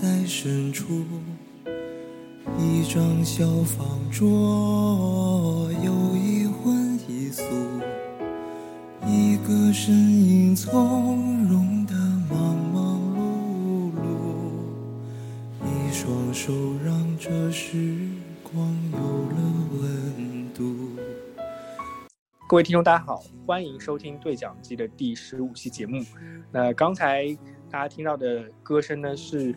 在深处，一张小方桌，有一荤一素，一个身影从容的忙忙碌碌，一双手让这时光有了温度。各位听众，大家好，欢迎收听对讲机的第十五期节目。那刚才大家听到的歌声呢，是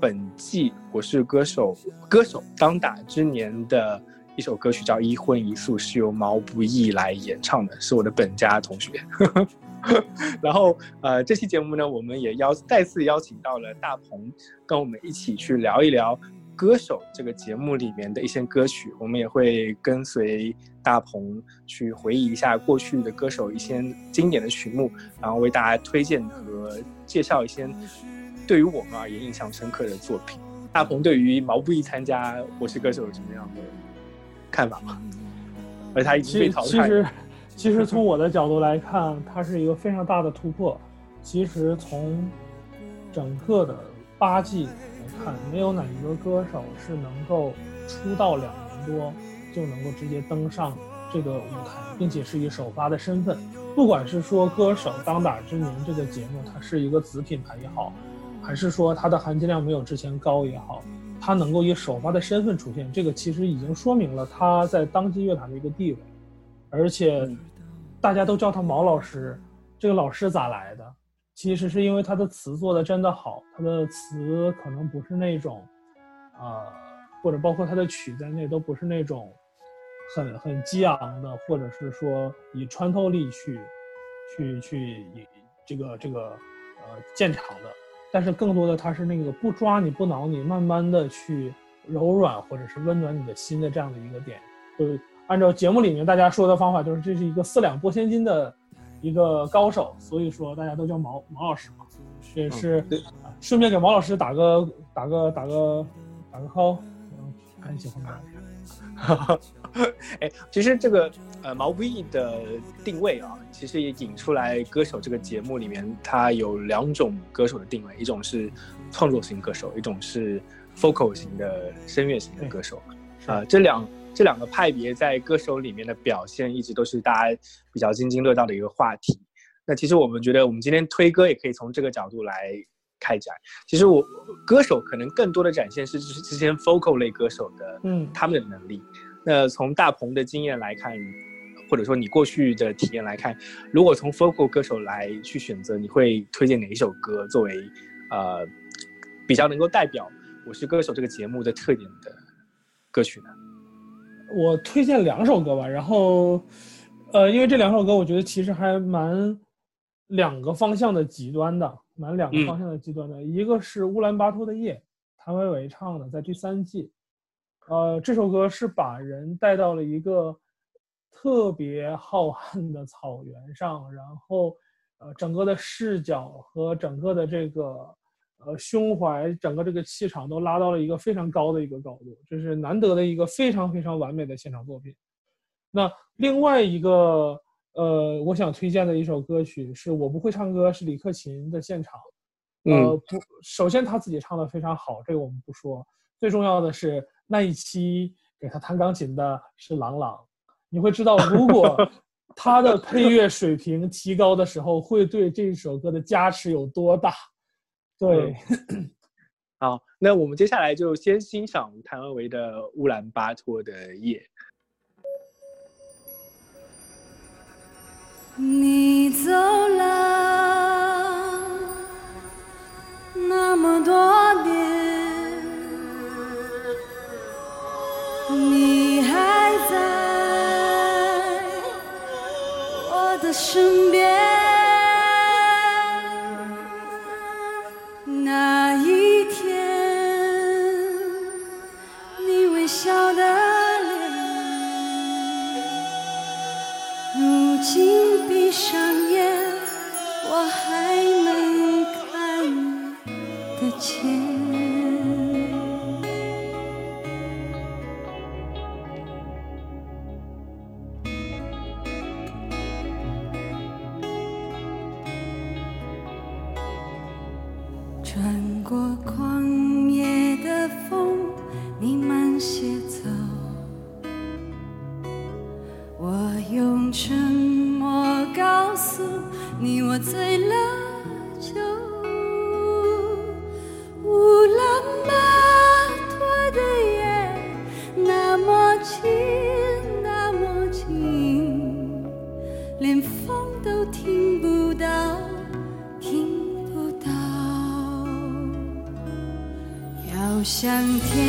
本季《我是歌手》歌手当打之年的一首歌曲，叫《一荤一素》，是由毛不易来演唱的，是我的本家同学。然后，呃，这期节目呢，我们也邀再次邀请到了大鹏，跟我们一起去聊一聊。歌手这个节目里面的一些歌曲，我们也会跟随大鹏去回忆一下过去的歌手一些经典的曲目，然后为大家推荐和介绍一些对于我们而言印象深刻的作品。大鹏对于毛不易参加《我是歌手》有什么样的看法吗？而他已经被淘汰。其实，其实从我的角度来看，他是一个非常大的突破。其实从整个的八季。看，没有哪一个歌手是能够出道两年多就能够直接登上这个舞台，并且是以首发的身份。不管是说歌手当打之年这个节目，它是一个子品牌也好，还是说它的含金量没有之前高也好，它能够以首发的身份出现，这个其实已经说明了他在当今乐坛的一个地位。而且大家都叫他毛老师，这个老师咋来的？其实是因为他的词做的真的好，他的词可能不是那种，呃，或者包括他的曲在内都不是那种很很激昂的，或者是说以穿透力去去去以这个这个呃见长的，但是更多的他是那个不抓你不挠你，慢慢的去柔软或者是温暖你的心的这样的一个点。就按照节目里面大家说的方法，就是这是一个四两拨千斤的。一个高手，所以说大家都叫毛毛老师嘛，也是顺便给毛老师打个打个打个打个 call。哎，其实这个呃毛不易的定位啊，其实也引出来歌手这个节目里面，它有两种歌手的定位，一种是创作型歌手，一种是 focal 型的声乐型的歌手，啊，这两。这两个派别在歌手里面的表现，一直都是大家比较津津乐道的一个话题。那其实我们觉得，我们今天推歌也可以从这个角度来开展。其实我歌手可能更多的展现是就是之前 focal 类歌手的，嗯，他们的能力。那从大鹏的经验来看，或者说你过去的体验来看，如果从 focal 歌手来去选择，你会推荐哪一首歌作为呃比较能够代表《我是歌手》这个节目的特点的歌曲呢？我推荐两首歌吧，然后，呃，因为这两首歌我觉得其实还蛮两个方向的极端的，蛮两个方向的极端的。一个是乌兰巴托的夜，谭维维唱的，在第三季，呃，这首歌是把人带到了一个特别浩瀚的草原上，然后，呃，整个的视角和整个的这个。呃，胸怀整个这个气场都拉到了一个非常高的一个高度，这是难得的一个非常非常完美的现场作品。那另外一个，呃，我想推荐的一首歌曲是我不会唱歌，是李克勤的现场。呃，不，首先他自己唱的非常好，这个我们不说。最重要的是那一期给他弹钢琴的是郎朗，你会知道，如果他的配乐水平提高的时候，会对这首歌的加持有多大。对，好，那我们接下来就先欣赏谭维维的《乌兰巴托的夜》。你走了那么多年，你还在我的身天。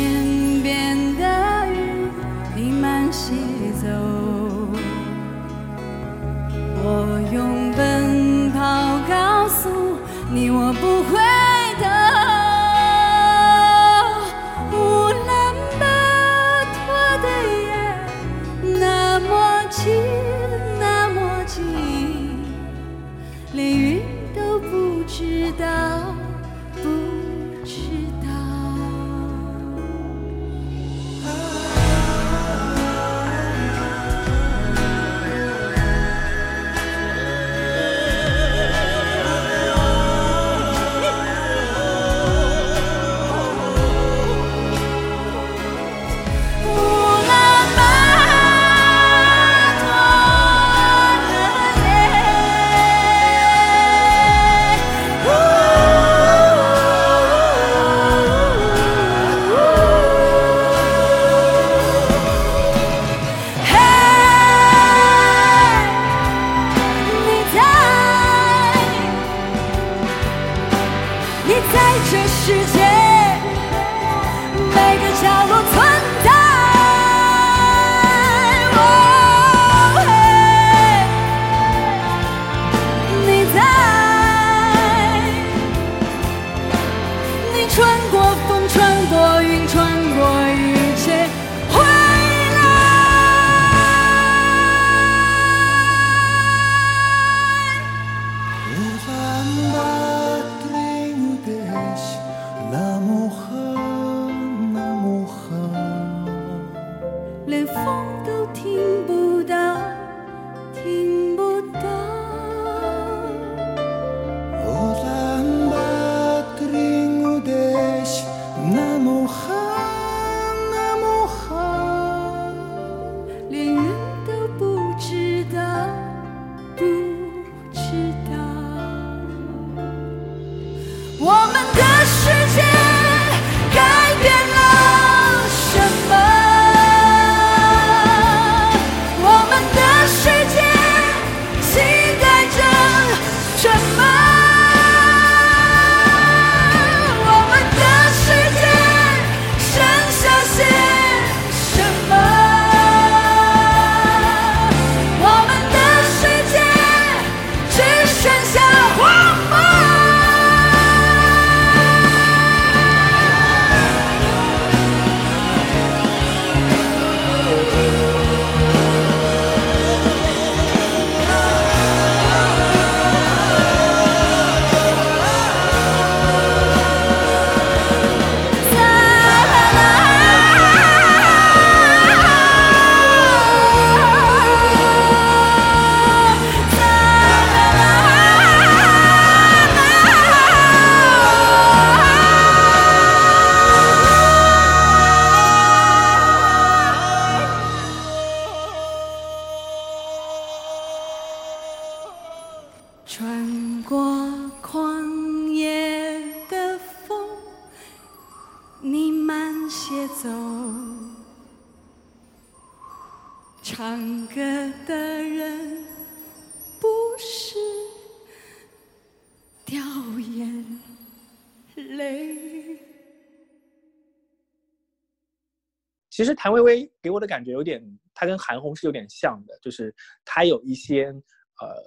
其实谭薇薇给我的感觉有点，她跟韩红是有点像的，就是她有一些呃，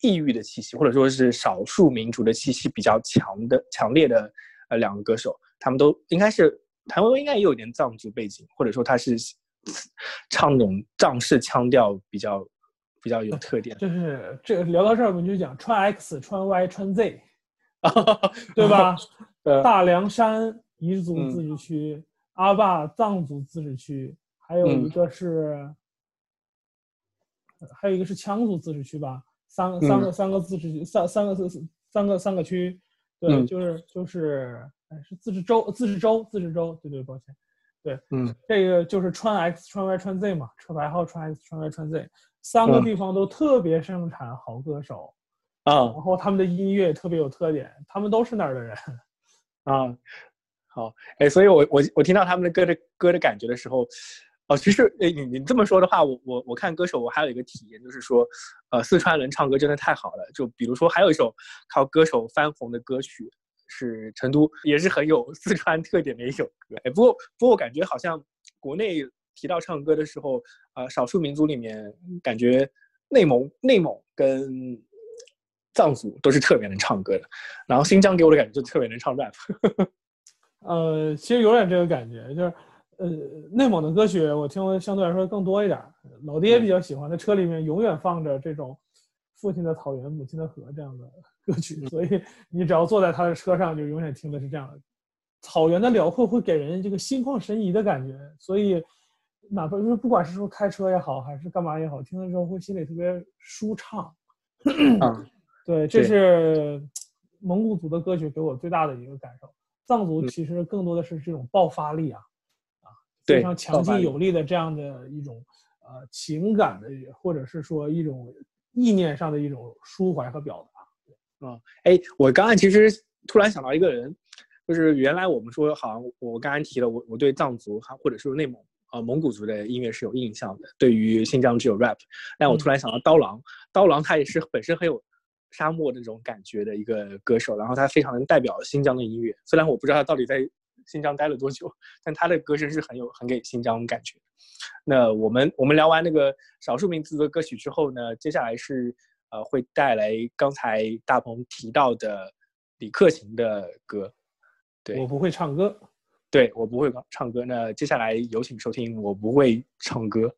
异域的气息，或者说是少数民族的气息比较强的、强烈的呃两个歌手，他们都应该是谭薇薇应该也有点藏族背景，或者说她是 唱那种藏式腔调比较比较有特点。就是这个聊到这儿，我们就讲穿 X 穿 Y 穿 Z 啊，对吧？呃，大凉山彝族自治区。阿坝藏族自治区还有一个是还有一个是羌族自治区吧三个三个三个自治区三三个四三个三个区。对就是就是哎是自治州自治州自治州对对抱歉对嗯。这个就是川 x 川 y 川 z 嘛车牌号川 x 川 y 川 z 三个地方都特别盛产好歌手啊。然后他们的音乐特别有特点他们都是那儿的人。啊好，哎，所以我我我听到他们的歌的歌的感觉的时候，哦，其实哎，你你这么说的话，我我我看歌手，我还有一个体验，就是说，呃，四川人唱歌真的太好了。就比如说，还有一首靠歌手翻红的歌曲，是成都，也是很有四川特点的一首歌。哎，不过不过我感觉好像国内提到唱歌的时候，呃，少数民族里面感觉内蒙内蒙跟藏族都是特别能唱歌的，然后新疆给我的感觉就特别能唱 rap。呃，其实有点这个感觉，就是呃，内蒙的歌曲我听的相对来说更多一点儿。老爹比较喜欢，在车里面永远放着这种父亲的草原，母亲的河这样的 歌曲，所以你只要坐在他的车上，就永远听的是这样的。草原的辽阔会给人这个心旷神怡的感觉，所以哪怕就是不管是说开车也好，还是干嘛也好，听的时候会心里特别舒畅。啊，对，这是蒙古族的歌曲给我最大的一个感受。藏族嗯。其实更多的是这种爆发力啊，啊，对非常强劲有力的这样的一种呃情感的，或者是说一种意念上的一种抒怀和表达。啊哎，我刚才其实突然想到一个人，就是原来我们说好像我刚才提了，我我对藏族哈或者是内蒙呃蒙古族的音乐是有印象的，对于新疆只有 rap，但我突然想到刀郎，刀郎他也是本身很有沙漠的那种感觉的一个歌手，然后他非常能代表新疆的音乐，虽然我不知道他到底在新疆待了多久，但他的歌声是很有很给新疆感觉。那我们我们聊完那个少数民族的歌曲之后呢，接下来是呃会带来刚才大鹏提到的李克勤的歌。对我不会唱歌，对我不会唱歌，那接下来有请收听我不会唱歌。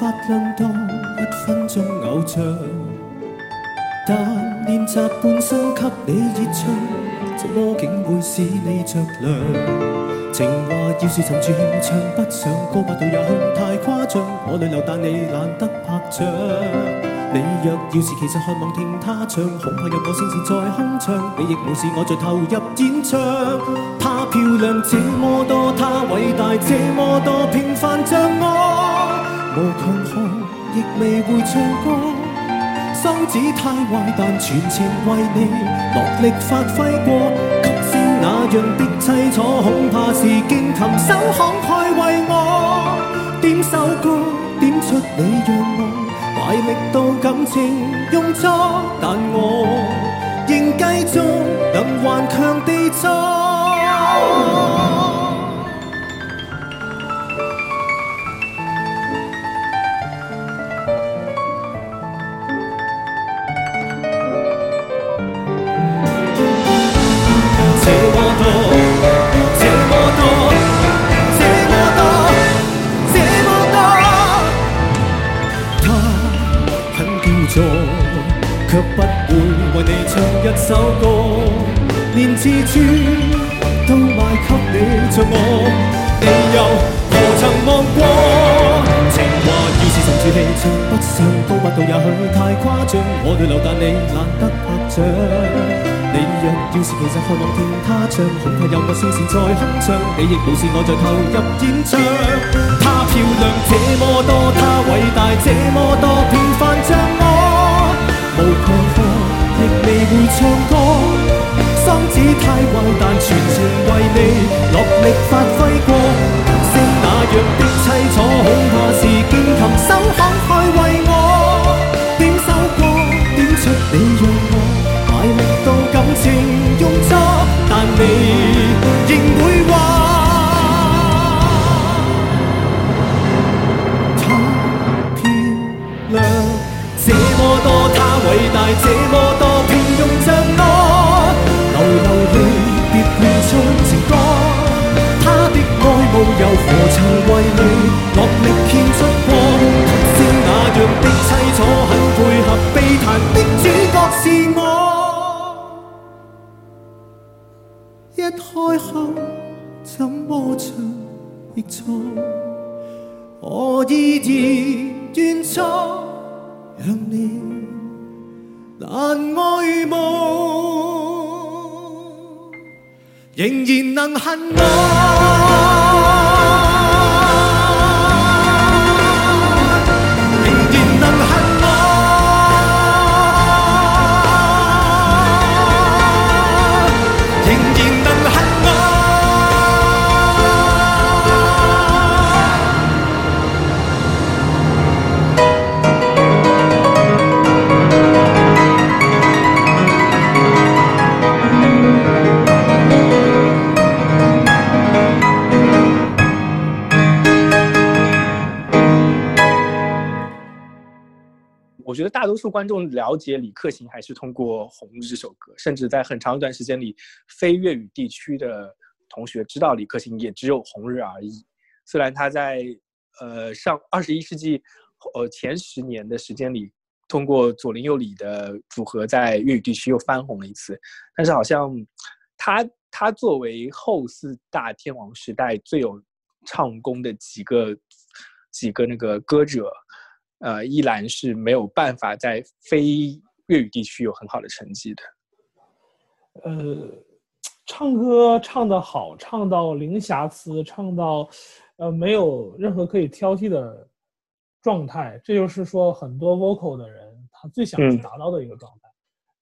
發亮多一分鐘偶像。但練習半生給你熱唱，怎麼竟會使你着涼？情話要是沉住唱不上，高八度也太誇張。我泪流，但你懶得拍掌。你若要是其實渴望聽他唱，恐怕有我聲線在哼唱，你亦無視我在投入演唱。她漂亮這麼多，她偉大這麼多，平凡像我，無強項亦未会唱歌。心子太坏，但全情为你落力發揮過。給星那样的凄楚，恐怕是勁琴手慷慨为我点首歌，点出你让我懷力到感情用作，但我仍继续能顽强地做。我淚流但你懶得拍掌。你若要是其實渴望聽他唱，恐怕有我声线在哼唱，你亦无视我在投入演唱。她漂亮這麼多，她偉大這麼多，平凡像我，無強項亦未會唱歌。心子太坏，但全情為你落力發揮過。星那樣的凄楚，恐怕是勁琴手慷慨為，你让我卖力到感情用差，但你仍会话。他漂亮，这么多他伟大，这么多平庸像我，流流泪别乱唱情歌，他的爱慕又何曾为你？开口怎么唱亦错，我依然断错，让你难爱慕，仍然能恨我，觉得大多数观众了解李克勤还是通过《红日》这首歌，甚至在很长一段时间里，非粤语地区的同学知道李克勤也只有《红日》而已。虽然他在呃上二十一世纪呃前十年的时间里，通过左邻右里的组合在粤语地区又翻红了一次，但是好像他他作为后四大天王时代最有唱功的几个几个那个歌者。呃，依然是没有办法在非粤语地区有很好的成绩的。呃，唱歌唱得好，唱到零瑕疵，唱到呃没有任何可以挑剔的状态，这就是说很多 vocal 的人他最想去达到的一个状态。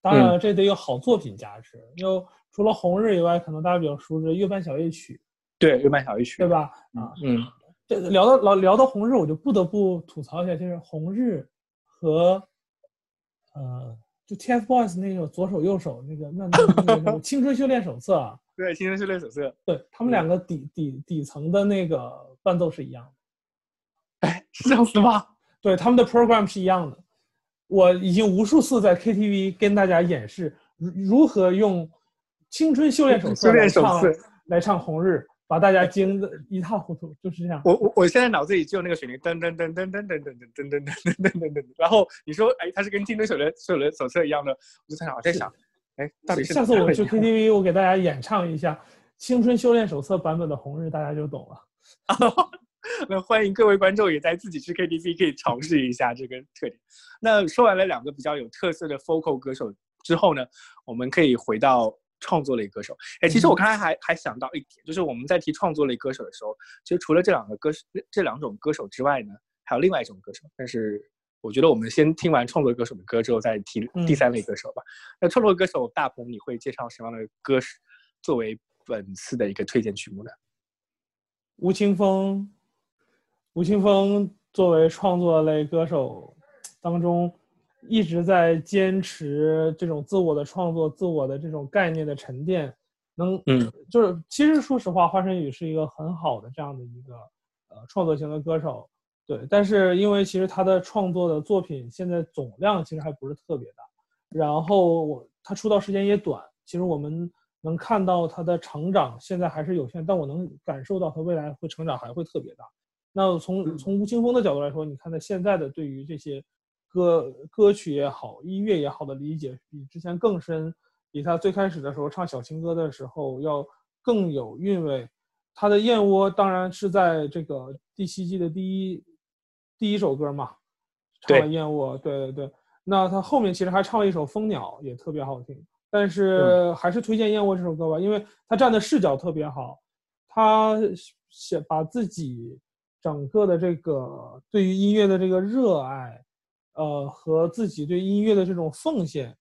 当然，这得有好作品加持。又除了《红日》以外，可能大家比较熟知《月半小夜曲》，对，《月半小夜曲》，对吧？啊，嗯。这聊到聊聊到红日，我就不得不吐槽一下，就是红日和呃，就 TFBOYS 那个左手右手那个那那那个 青春修炼手册啊，对，青春修炼手册，对他们两个底底底层的那个伴奏是一样的，哎，是这样子吗？对，他们的 program 是一样的。我已经无数次在 KTV 跟大家演示如如何用青春修炼手册来唱来唱红日。把大家惊得一塌糊涂，就是这样。我我我现在脑子里只有那个旋律，噔噔噔噔噔噔噔噔噔噔噔噔噔噔。然后你说，哎，它是跟《青春手的手的手册一样的，我就在想，在想，哎，到底是下次我去 KTV，我给大家演唱一下《青春修炼手册》版本的《红日》，大家就懂了。那欢迎各位观众也在自己去 KTV 可以尝试一下这个特点。那说完了两个比较有特色的 folk 歌手之后呢，我们可以回到。创作类歌手，哎，其实我刚才还还想到一点，就是我们在提创作类歌手的时候，其实除了这两个歌手这两种歌手之外呢，还有另外一种歌手。但是我觉得我们先听完创作歌手的歌之后，再提第三类歌手吧。那创作歌手大鹏，你会介绍什么样的歌手作为本次的一个推荐曲目呢？吴青峰，吴青峰作为创作类歌手当中。一直在坚持这种自我的创作、自我的这种概念的沉淀，能，嗯，就是其实说实话，华晨宇是一个很好的这样的一个呃创作型的歌手，对。但是因为其实他的创作的作品现在总量其实还不是特别大，然后他出道时间也短，其实我们能看到他的成长现在还是有限，但我能感受到他未来会成长还会特别大。那从从吴青峰的角度来说，你看他现在的对于这些。歌歌曲也好，音乐也好的理解比之前更深，比他最开始的时候唱小情歌的时候要更有韵味。他的《燕窝》当然是在这个第七季的第一第一首歌嘛，唱了《燕窝》。对对对。那他后面其实还唱了一首《蜂鸟》，也特别好听。但是还是推荐《燕窝》这首歌吧，因为他站的视角特别好，他写把自己整个的这个对于音乐的这个热爱。呃，和自己对音乐的这种奉献，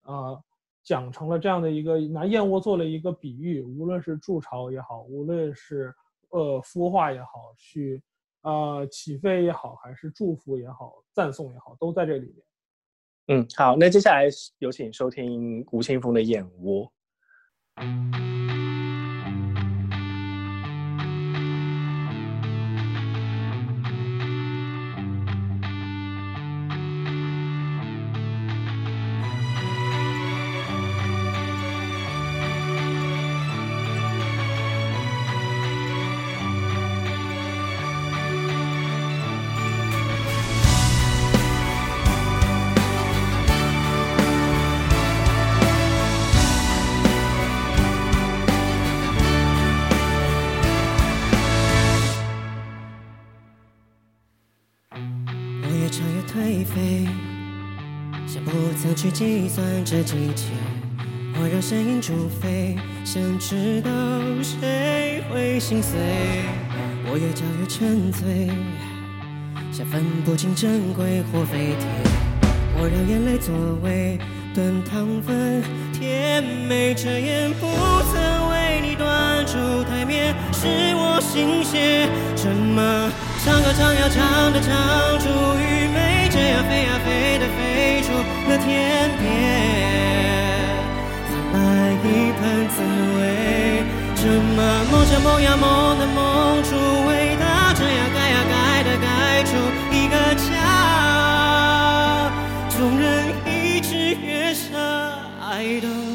啊，讲成了这样的一个拿燕窝做了一个比喻，无论是筑巢也好，无论是呃孵化也好，去呃起飞也好，还是祝福也好，赞颂也好，都在这里面。嗯，好，那接下来有请收听吴青峰的《燕窝》。去计算这几天，我让声音煮沸，想知道谁会心碎。我越嚼越沉醉，想分不清珍贵或废铁，我让眼泪作为炖汤粉，甜美遮掩不曾端出台面，是我心血，怎么唱歌唱呀唱的唱出愚昧，这样飞呀飞的飞出了天边，换来一盆滋味。怎么梦想梦呀梦的梦出伟大，这样盖呀盖的盖出一个家，纵人一直越傻，I don't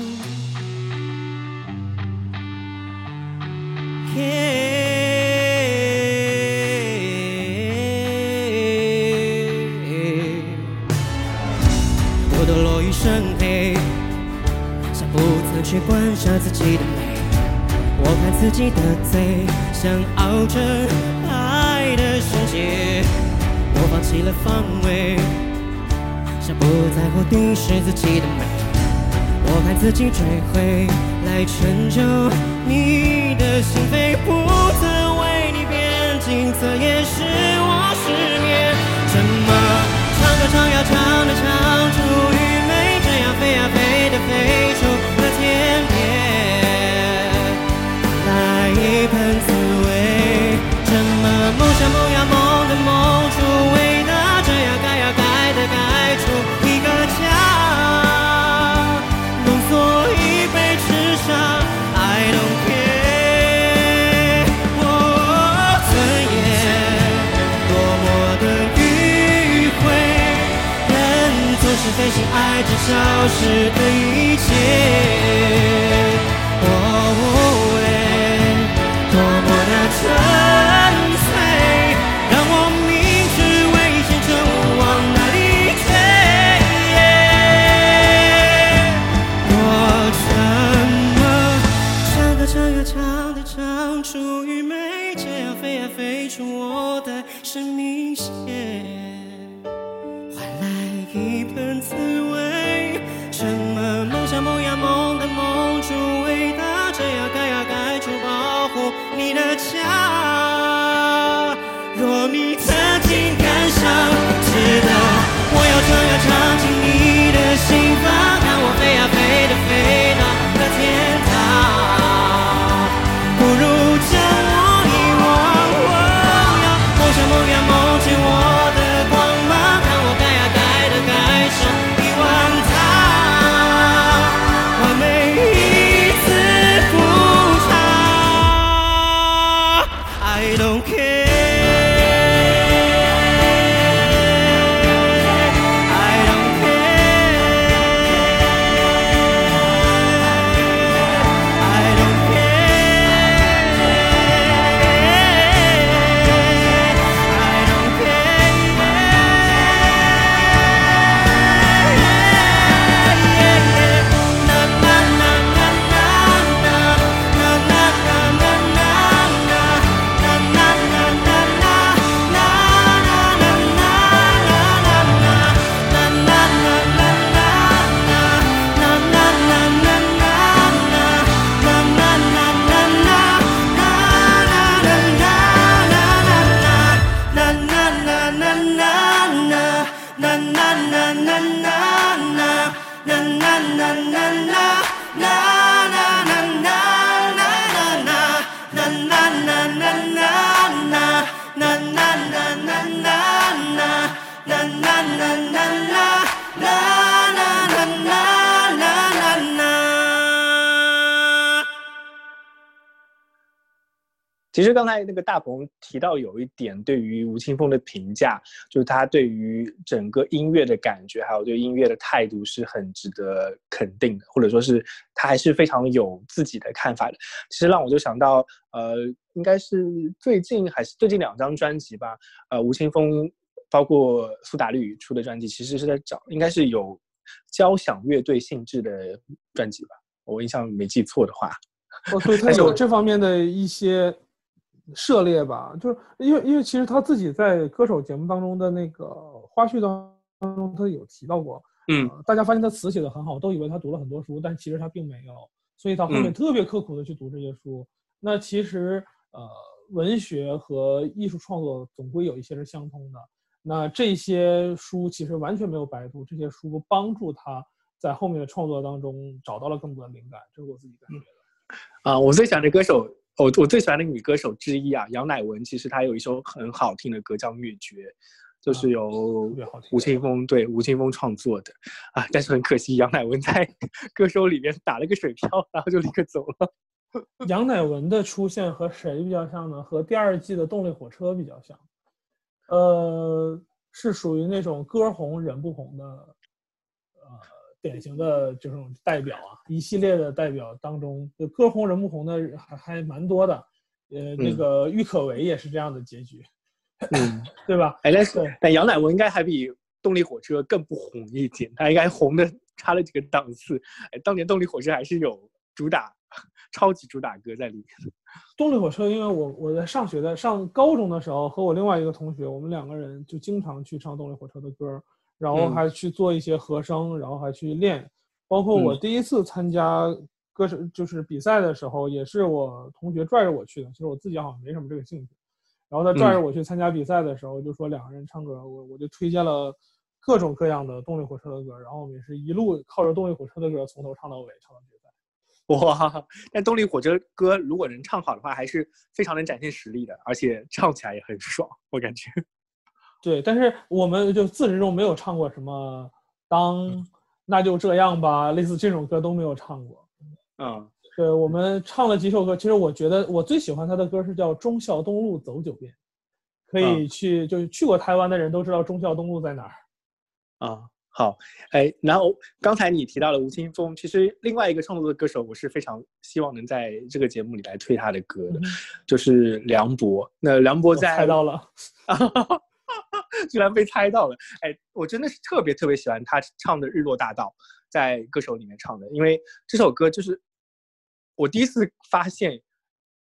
我的落雨生黑，像不曾去观察自己的美。我看自己的嘴，像熬成爱的世界。我放弃了防卫，像不在乎定是自己的美。我看自己追回来成就你的心扉，不曾为你变景色，也使我失眠。怎么唱歌唱呀唱着唱出愚昧，这样飞呀飞的飞出了天边。来一盆滋味，怎么梦想消失的一切。哦喂，多么的纯刚才那个大鹏提到有一点对于吴青峰的评价，就是他对于整个音乐的感觉，还有对音乐的态度是很值得肯定的，或者说是他还是非常有自己的看法的。其实让我就想到，呃，应该是最近还是最近两张专辑吧，呃，吴青峰包括苏打绿出的专辑，其实是在找，应该是有交响乐队性质的专辑吧，我印象没记错的话。哦，对他有这方面的一些涉猎吧，就是因为因为其实他自己在歌手节目当中的那个花絮当中他有提到过，嗯呃大家发现他词写的很好，都以为他读了很多书，但其实他并没有，所以他后面嗯特别刻苦的去读这些书。那其实呃，文学和艺术创作总归有一些是相通的。那这些书其实完全没有白读，这些书帮助他在后面的创作当中找到了更多的灵感，这是我自己感觉的。啊，我最喜欢的歌手，我我最喜欢的女歌手之一啊，杨乃文，其实她有一首很好听的歌叫《灭绝》，就是啊由吴青峰对吴青峰创作的啊，但是很可惜，杨乃文在 歌手里面打了个水漂，然后就立刻走了。杨乃文的出现和谁比较像呢？和第二季的动力火车比较像，呃，是属于那种歌红人不红的，呃，典型的这种代表啊，一系列的代表当中，就歌红人不红的还还蛮多的，呃，那嗯个郁可唯也是这样的结局，嗯，对吧？哎，但是对但杨乃文应该还比动力火车更不红一点，他应该红的差了几个档次。哎，当年动力火车还是有主打超级主打歌在里面。动力火车，因为我我在上学的上高中的时候，和我另外一个同学，我们两个人就经常去唱动力火车的歌，然后嗯还去做一些和声，然后还去练。包括我嗯第一次参加歌手就是比赛的时候，也是我同学拽着我去的，其实我自己好像没什么这个兴趣。然后他拽着嗯我去参加比赛的时候，就说两个人唱歌，我我就推荐了各种各样的动力火车的歌，然后我们也是一路靠着动力火车的歌从头唱到尾，唱到决赛。哇！但动力火车歌如果能唱好的话，还是非常能展现实力的，而且唱起来也很爽，我感觉。对，但是我们就自始至终没有唱过什么“当那就这样吧”类似这种歌都没有唱过。嗯对，我们唱了几首歌，其实我觉得我最喜欢他的歌是叫《忠孝东路走九遍》，可以去，就是去过台湾的人都知道忠孝东路在哪儿。啊，好，哎，然后刚才你提到了吴青峰，其实另外一个创作的歌手，我是非常希望能在这个节目里来推他的歌的，嗯就是梁博。那梁博在猜到了，居然被猜到了！哎，我真的是特别特别喜欢他唱的《日落大道》，在歌手里面唱的，因为这首歌就是我第一次发现，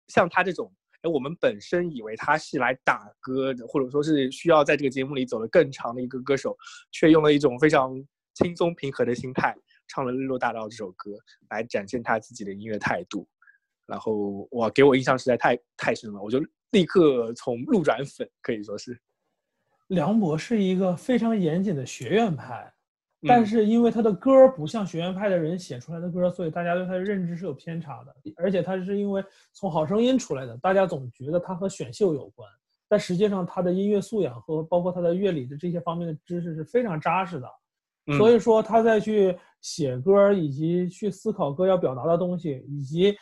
像他这种，哎，我们本身以为他是来打歌的，或者说是需要在这个节目里走得更长的一个歌手，却用了一种非常轻松平和的心态，唱了《日落大道》这首歌，来展现他自己的音乐态度。然后哇，给我印象实在太太深了，我就立刻从路转粉，可以说是。梁博是一个非常严谨的学院派，但嗯是因为他的歌不像学院派的人写出来的歌，所以大家对他的认知是有偏差的。而且他是因为从好声音出来的，大家总觉得他和选秀有关，但实际上他的音乐素养和包括他的乐理的这些方面的知识是非常扎实的。嗯所以说他在去写歌以及去思考歌要表达的东西，以及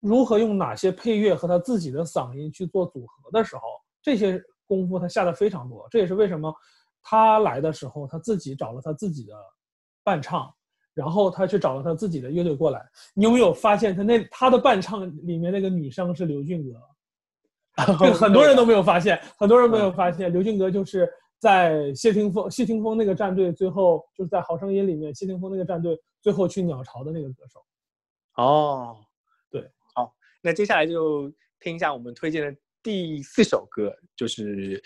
如何用哪些配乐和他自己的嗓音去做组合的时候，这些功夫他下的非常多。这也是为什么他来的时候他自己找了他自己的伴唱，然后他去找了他自己的乐队过来。你有没有发现他那他的伴唱里面那个女生是刘俊阁？这个很多人都没有发现，很多人没有发现，刘俊格就是在谢霆锋谢霆锋那个战队最后就是在《好声音》里面谢霆锋那个战队最后去鸟巢的那个歌手。哦，对，好，那接下来就听一下我们推荐的第四首歌，就是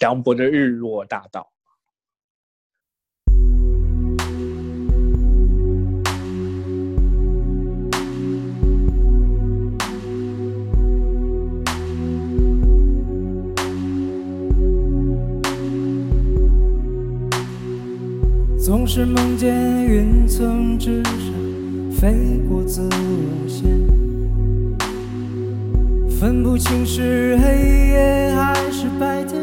梁博的《日落大道》。总是梦见云层之上飞过子午线，分不清是黑夜还是白天，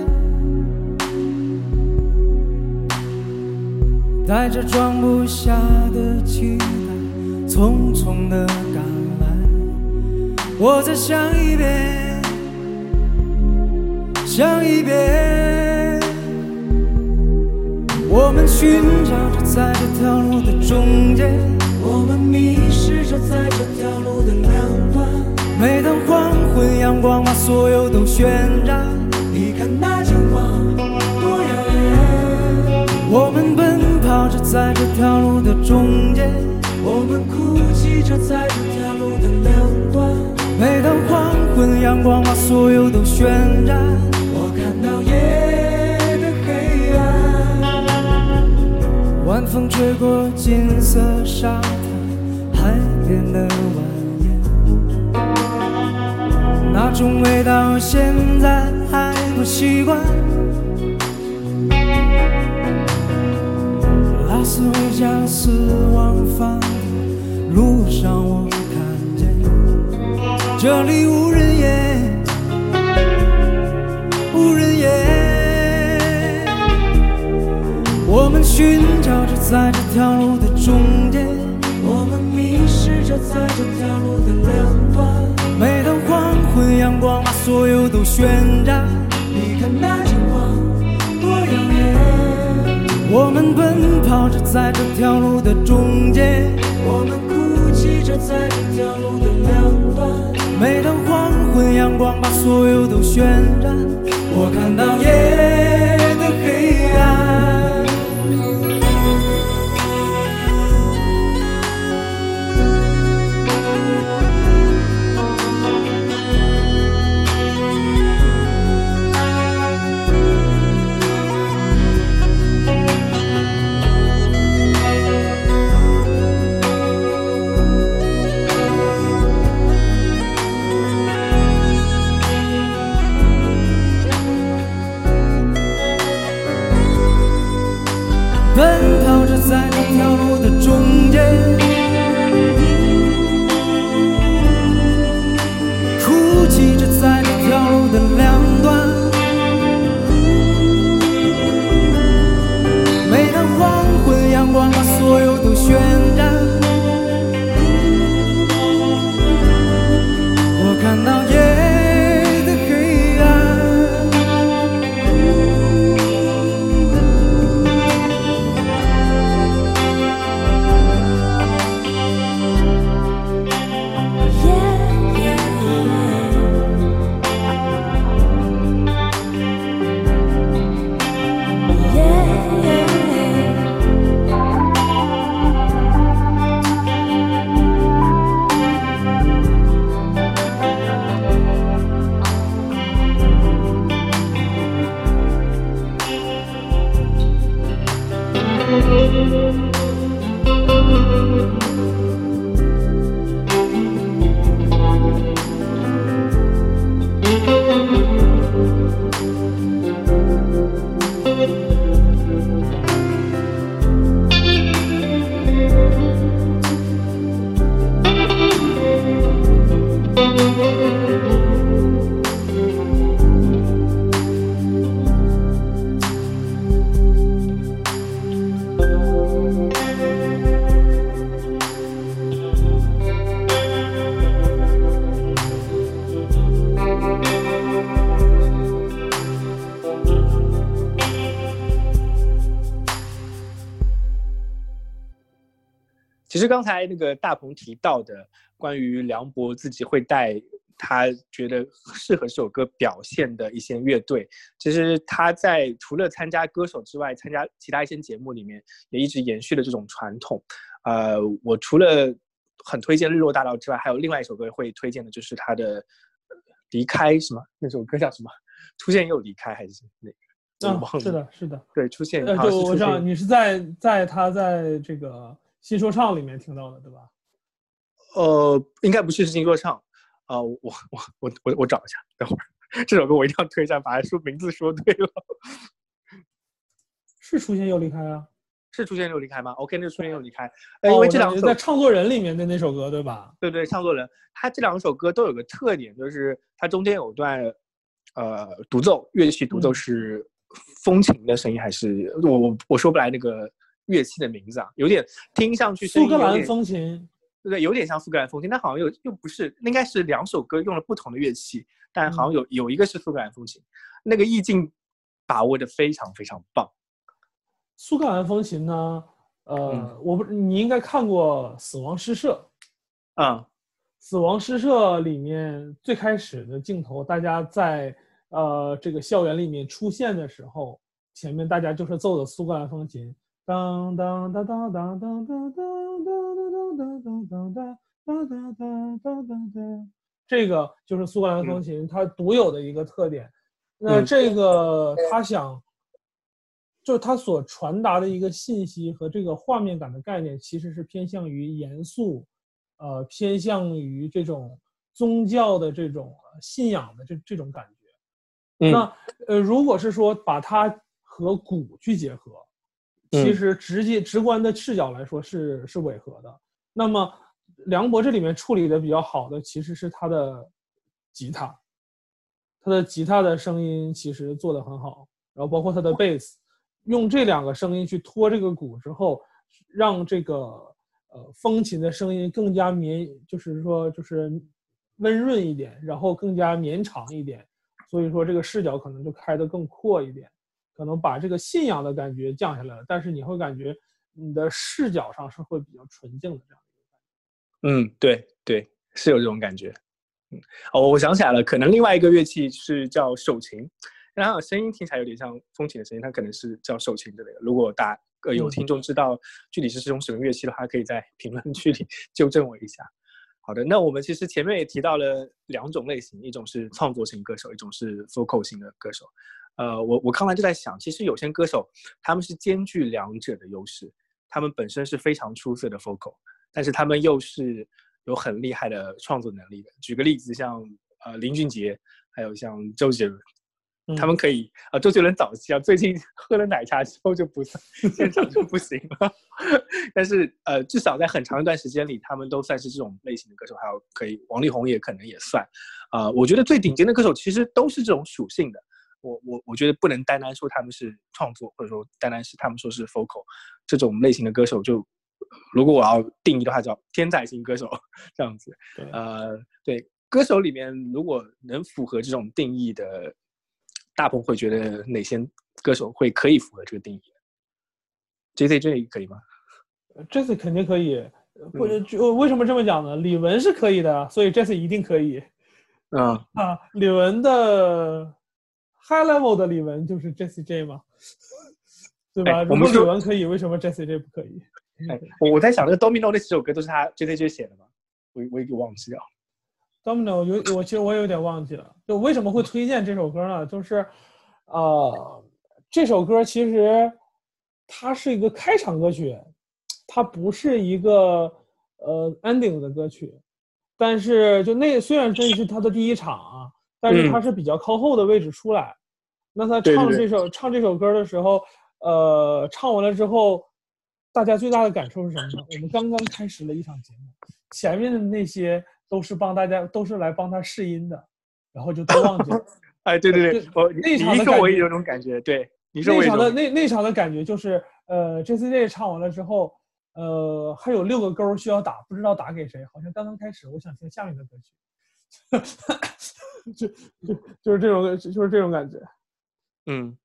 带着装不下的期待，匆匆的赶来，我再想一遍，想一遍。我们寻找着在这条路的中间，我们迷失着在这条路的两。每当黄昏，阳光把所有都渲染，你看那金光多耀眼。我们奔跑着在这条路的中间，我们哭泣着在这条路的两端。每当黄昏，阳光把所有都渲染，我看到夜的黑暗。晚风吹过金色沙滩，海边的晚种味道现在还不习惯。拉斯维加斯往返的路上，我看见这里无人烟，无人烟。我们寻找着在这条路的终点，我们迷失着在这条路的两。昏阳光把所有都渲染，你看那金光多耀眼。我们奔跑着在这条路的中间，我们哭泣着在这条路的两端。每当黄昏阳光把所有都渲染，我看到夜其实刚才那个大鹏提到的关于梁博自己会带他觉得适合这首歌表现的一些乐队，其实他在除了参加歌手之外，参加其他一些节目里面也一直延续了这种传统。呃，我除了很推荐《日落大道》之外，还有另外一首歌会推荐的，就是他的《离开》什么那首歌叫什么？出现又离开还是那个？我啊忘，了。是的，是的。对，出现就我知道你是在在他在这个新说唱里面听到的，对吧？呃，应该不是新说唱，啊、我我我我我我找一下，等会儿这首歌我一定要推一下，把说名字说对了，是出现又离开啊？是出现又离开吗？OK，那就出现又离开，哎，哦，因为这两首在创作人里面的那首歌，对吧？对对，唱作人，他这两首歌都有个特点，就是它中间有段呃独奏，乐器独奏嗯是风琴的声音，还是我我我说不来那个乐器的名字啊，有点听上去声苏格兰风琴。对对，有点像苏格兰风琴，但好像又又不是，应该是两首歌用了不同的乐器，但好像有有一个是苏格兰风琴，那个意境把握的非常非常棒。苏格兰风琴呢？呃，嗯我不，你应该看过《死亡诗社》。嗯《死亡诗社》里面最开始的镜头，大家在呃这个校园里面出现的时候，前面大家就是奏的苏格兰风琴，当当当当当当当当当当当当当当当当当当当，这个就是苏格兰风琴它独有的一个特点。那嗯这个他想就是它所传达的一个信息和这个画面感的概念，其实是偏向于严肃，呃，偏向于这种宗教的这种信仰的这这种感觉。嗯那呃，如果是说把它和鼓去结合，其嗯。实直接直观的视角来说是是违和的。那么梁博这里面处理的比较好的其实是他的吉他，他的吉他的声音其实做的很好，然后包括他的贝斯，用这两个声音去拖这个鼓之后，让这个呃风琴的声音更加绵，就是说就是温润一点，然后更加绵长一点，所以说这个视角可能就开得更阔一点，可能把这个信仰的感觉降下来了，但是你会感觉你的视角上是会比较纯净的这样一个感觉。嗯，对对，是有这种感觉。嗯，哦，我想起来了，可能另外一个乐器是叫手琴，然后声音听起来有点像风琴的声音，它可能是叫手琴之类的。如果大有嗯听众知道具体是这种什么乐器的话，可以在评论区里 纠正我一下。好的，那我们其实前面也提到了两种类型，一种是创作型歌手，一种是 vocal 型的歌手。呃，我我刚才就在想，其实有些歌手他们是兼具两者的优势，他们本身是非常出色的 vocal，但是他们又是有很厉害的创作能力的。举个例子，像呃林俊杰，还有像周杰伦，他们可以啊、呃周杰伦早期啊，最近 喝了奶茶之后就不算，现场就不行了。但是呃，至少在很长一段时间里，他们都算是这种类型的歌手。还有可以，王力宏也可能也算。啊，我觉得最顶尖的歌手其实都是这种属性的。我我我觉得不能单单说他们是创作，或者说单单是他们说是 vocal 这种类型的歌手就，如果我要定义的话，叫天才型歌手这样子。对呃，对，歌手里面如果能符合这种定义的，大鹏会觉得哪些歌手会可以符合这个定义？J C J 可以吗？？J C 肯定可以，或者就为什么这么讲呢？李玟是可以的，所以 J C 一定可以嗯，啊。李玟的 high level 的李玟就是 Jessie J 吗，对吧？我们李玟可以，为什么 JessieJ 不可以？哎，我我在想，那个 Domino 那几首歌都是他 J C J 写的吗？我我也给忘记了。Domino 有我其实我有点忘记了，就为什么会推荐这首歌呢？就是，呃，这首歌其实它是一个开场歌曲，它不是一个呃 ending 的歌曲，但是就那虽然这是他的第一场啊，但是他是比较靠后的位置出来。那他唱这首唱这首歌的时候，呃，唱完了之后，大家最大的感受是什么呢？我们刚刚开始了一场节目，前面的那些都是帮大家，都是来帮他试音的，然后就都忘记了。哎，对对对那你场的感觉一说我也有种感觉。对，你说我那场的那那场的感觉就是，呃，J C J 唱完了之后，呃，还有六个勾需要打，不知道打给谁，好像刚刚开始，我想听下面的歌曲，就就就是这种就是这种感觉。嗯，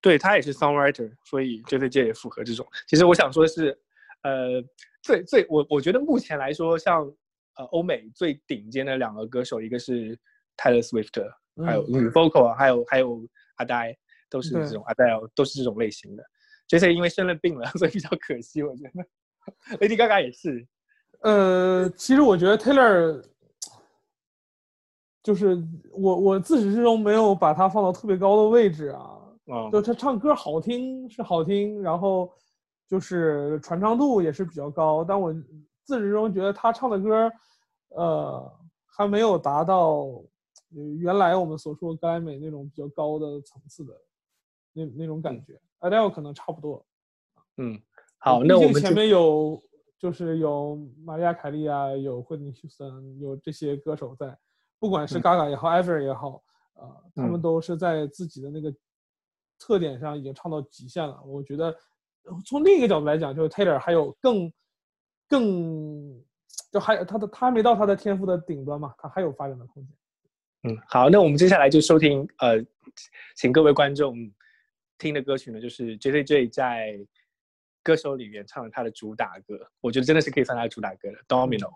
对他也是 songwriter，所以 J C J 也符合这种。其实我想说的是，呃，最最我我觉得目前来说，像呃欧美最顶尖的两个歌手，一个是 Taylor Swift，还有女 vocal 啊，还有还有阿呆，都是这种 Adele 都是这种类型的。J C 因为生了病了，所以比较可惜，我觉得。Lady Gaga 也是，呃，其实我觉得 Taylor 就是我我自始至终没有把他放到特别高的位置啊，嗯就他唱歌好听是好听，然后就是传唱度也是比较高，但我自始至终觉得他唱的歌，呃，还没有达到呃原来我们所说格莱美那种比较高的层次的那那种感觉。Adele 可能差不多。嗯，好，那我们前面有就是有玛利亚凯莉啊，有惠特尼休斯顿，有这些歌手在，不管是嗯 Gaga 也好、e v e r 也好，呃，他们嗯都是在自己的那个特点上已经唱到极限了。我觉得呃从另一个角度来讲，就是 Taylor 还有更更就还有他的他还没到他的天赋的顶端嘛，他还有发展的空间。嗯，好，那我们接下来就收听呃，请各位观众听的歌曲呢，就是 J J J 在歌手里面唱的他的主打歌，我觉得真的是可以算他的主打歌的《Domino》。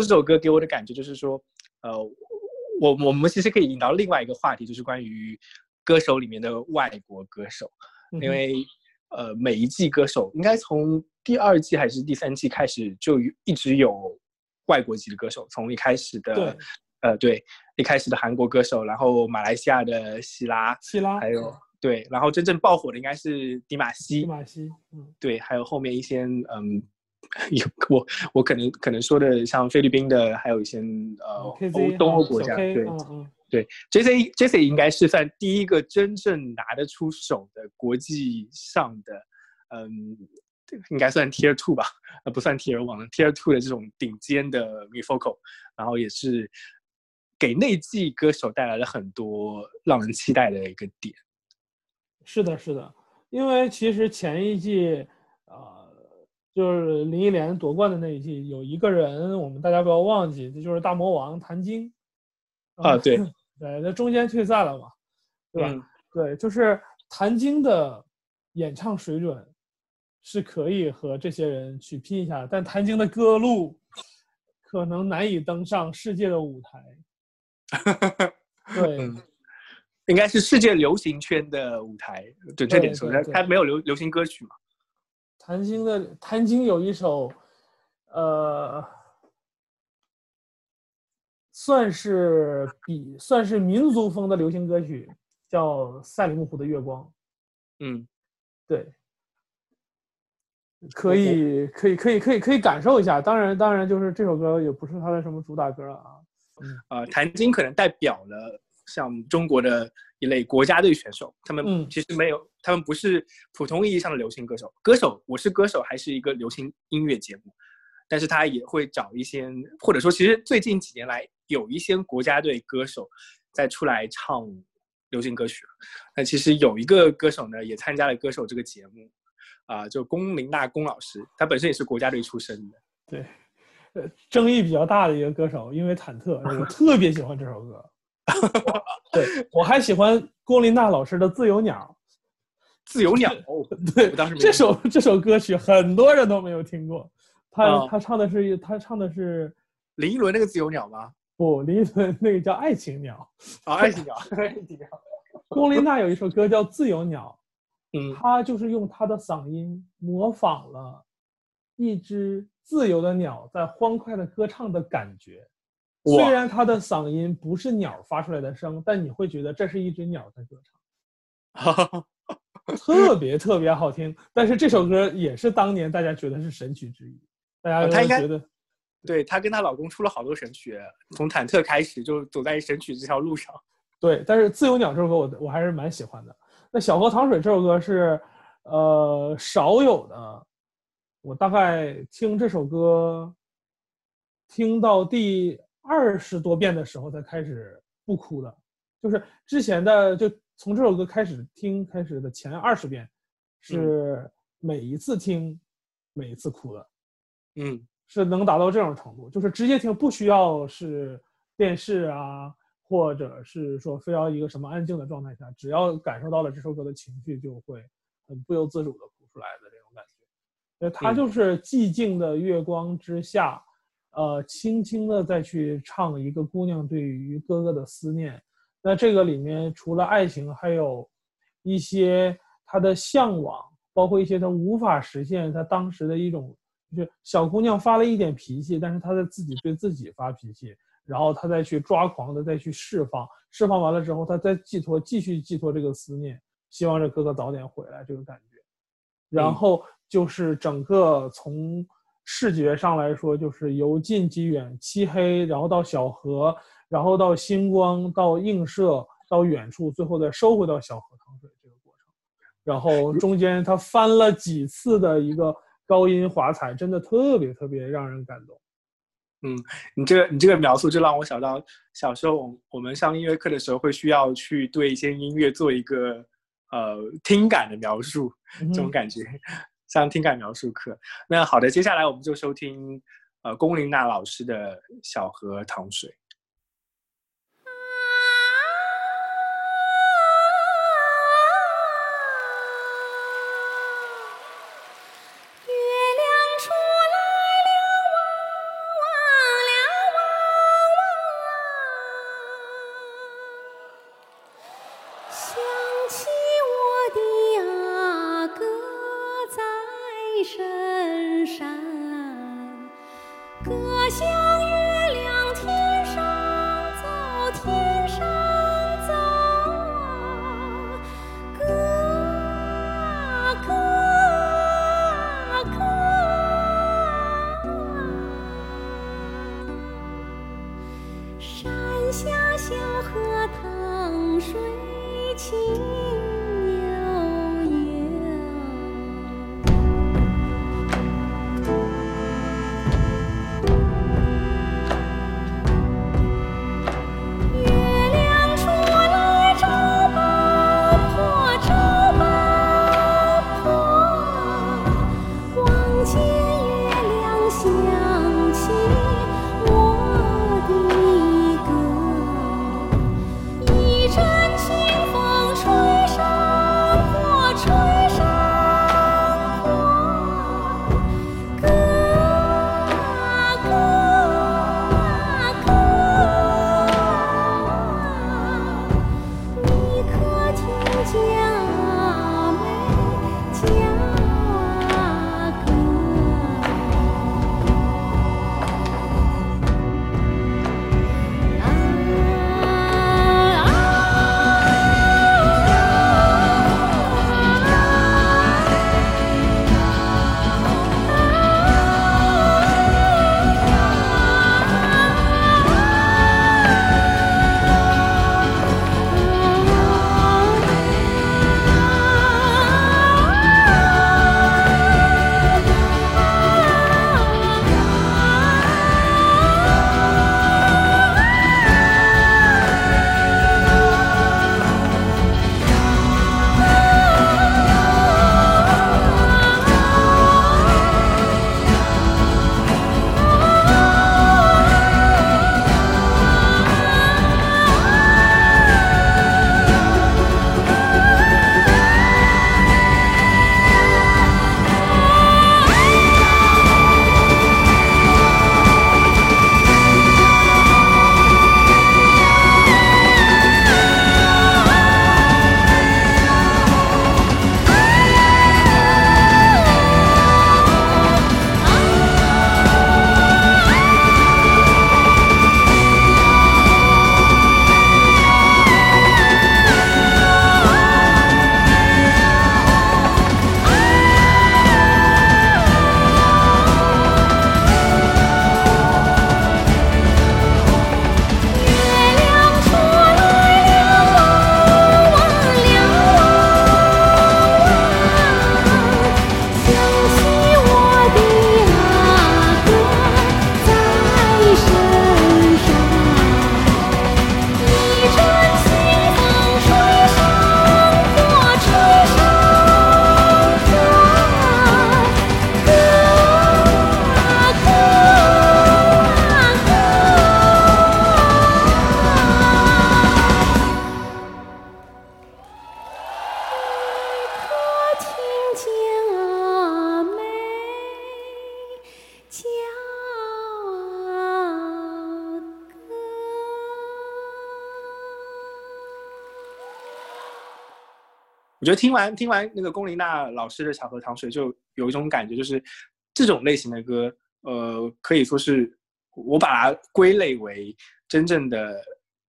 这首歌给我的感觉就是说呃我我们其实可以引到另外一个话题就是关于歌手里面的外国歌手因为呃每一季歌手应该从第二季还是第三季开始就一直有外国籍的歌手从一开始的呃对一开始的韩国歌手然后马来西亚的希拉希拉还有对然后真正爆火的应该是迪玛希迪玛希对还有后面一些嗯 有我，我可能可能说的像菲律宾的，还有一些呃欧东欧国家。对对，J C J C 应该是算第一个真正拿得出手的国际上的，嗯，应该算 Tier Two 吧，呃不算 Tier One，Tier Two 的这种顶尖的 Miko，然后也是给内季歌手带来了很多让人期待的一个点。是的，是的，因为其实前一季啊。就是林忆莲夺冠的那一季，有一个人我们大家不要忘记，这就是大魔王谭晶。啊，对，对，那中间退赛了嘛，对吧？嗯对，就是谭晶的演唱水准是可以和这些人去拼一下，但谭晶的歌路可能难以登上世界的舞台。对，嗯，应该是世界流行圈的舞台，准确点说，对对它它没有流流行歌曲嘛。谭晶的谭晶有一首，呃，算是比算是民族风的流行歌曲，叫《赛里木湖的月光》。嗯，对，可以可以可以可以可以感受一下。当然当然，就是这首歌也不是他的什么主打歌啊。呃，谭晶可能代表了像中国的一类国家队选手，他们嗯其实没有，他们不是普通意义上的流行歌手。歌手，我是歌手，还是一个流行音乐节目，但是他也会找一些，或者说，其实最近几年来有一些国家队歌手在出来唱流行歌曲。那其实有一个歌手呢，也参加了歌手这个节目，啊、就龚琳娜龚老师，他本身也是国家队出身的。对，呃，争议比较大的一个歌手，因为忐忑，我特别喜欢这首歌。对，我还喜欢龚琳娜老师的《自由鸟自由鸟，》。对当时这首这首歌曲很多人都没有听过。他、哦他唱的是他唱的是林依轮那个自由鸟吗？不林依轮那个叫《爱情鸟啊、爱情鸟，爱情鸟。》，龚琳娜有一首歌叫《自由鸟》，嗯她就是用她的嗓音模仿了一只自由的鸟在欢快的歌唱的感觉。哇虽然他的嗓音不是鸟发出来的声，但你会觉得这是一只鸟在歌唱，特别特别好听。但是这首歌也是当年大家觉得是神曲之一，大家呃她应该觉得对她跟她老公出了好多神曲，从忐忑开始就走在神曲这条路上。对。但是《自由鸟》这首歌我我还是蛮喜欢的。那《小河淌水》这首歌是呃少有的，我大概听这首歌听到第二十多遍的时候才开始不哭的，就是之前的就从这首歌开始听开始的前二十遍是每一次听每一次哭的，嗯。是能达到这种程度，就是直接听不需要是电视啊，或者是说非要一个什么安静的状态下，只要感受到了这首歌的情绪，就会很不由自主的哭出来的这种感觉。那它嗯。就是寂静的月光之下，呃，轻轻的再去唱一个姑娘对于哥哥的思念。那这个里面除了爱情，还有一些她的向往，包括一些她无法实现她当时的一种，就是小姑娘发了一点脾气，但是她在自己对自己发脾气，然后她再去抓狂的再去释放，释放完了之后，她再寄托，继续寄托这个思念，希望这哥哥早点回来，这个感觉。然嗯后就是整个从视觉上来说，就是由近及远，漆黑，然后到小河，然后到星光，到映射，到远处，最后再收回到小河淌水这个过程。然后中间他翻了几次的一个高音华彩，真的特别特别让人感动。嗯你这个你这个描述就让我想到小时候我我们上音乐课的时候会需要去对一些音乐做一个呃听感的描述，嗯这种感觉，像听感描述课。那好的，接下来我们就收听呃龚琳娜老师的《小河淌水》。听完听完那个龚琳娜老师的《小河淌水》，就有一种感觉，就是这种类型的歌，呃，可以说是我把它归类为真正的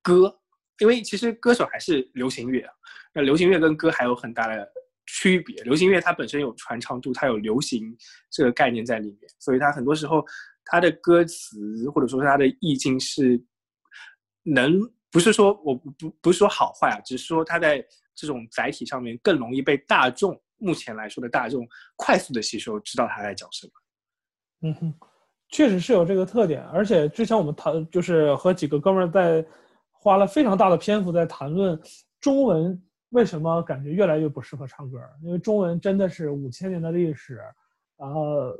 歌，因为其实歌手还是流行乐啊。那流行乐跟歌还有很大的区别，流行乐它本身有传唱度，它有流行这个概念在里面，所以它很多时候它的歌词或者说它的意境是能不是说我不不不是说好坏啊，只是说它在这种载体上面更容易被大众目前来说的大众快速的吸收，知道他在讲什么。嗯哼，确实是有这个特点，而且之前我们谈就是和几个哥们儿在花了非常大的篇幅在谈论中文为什么感觉越来越不适合唱歌，因为中文真的是五千年的历史，然后，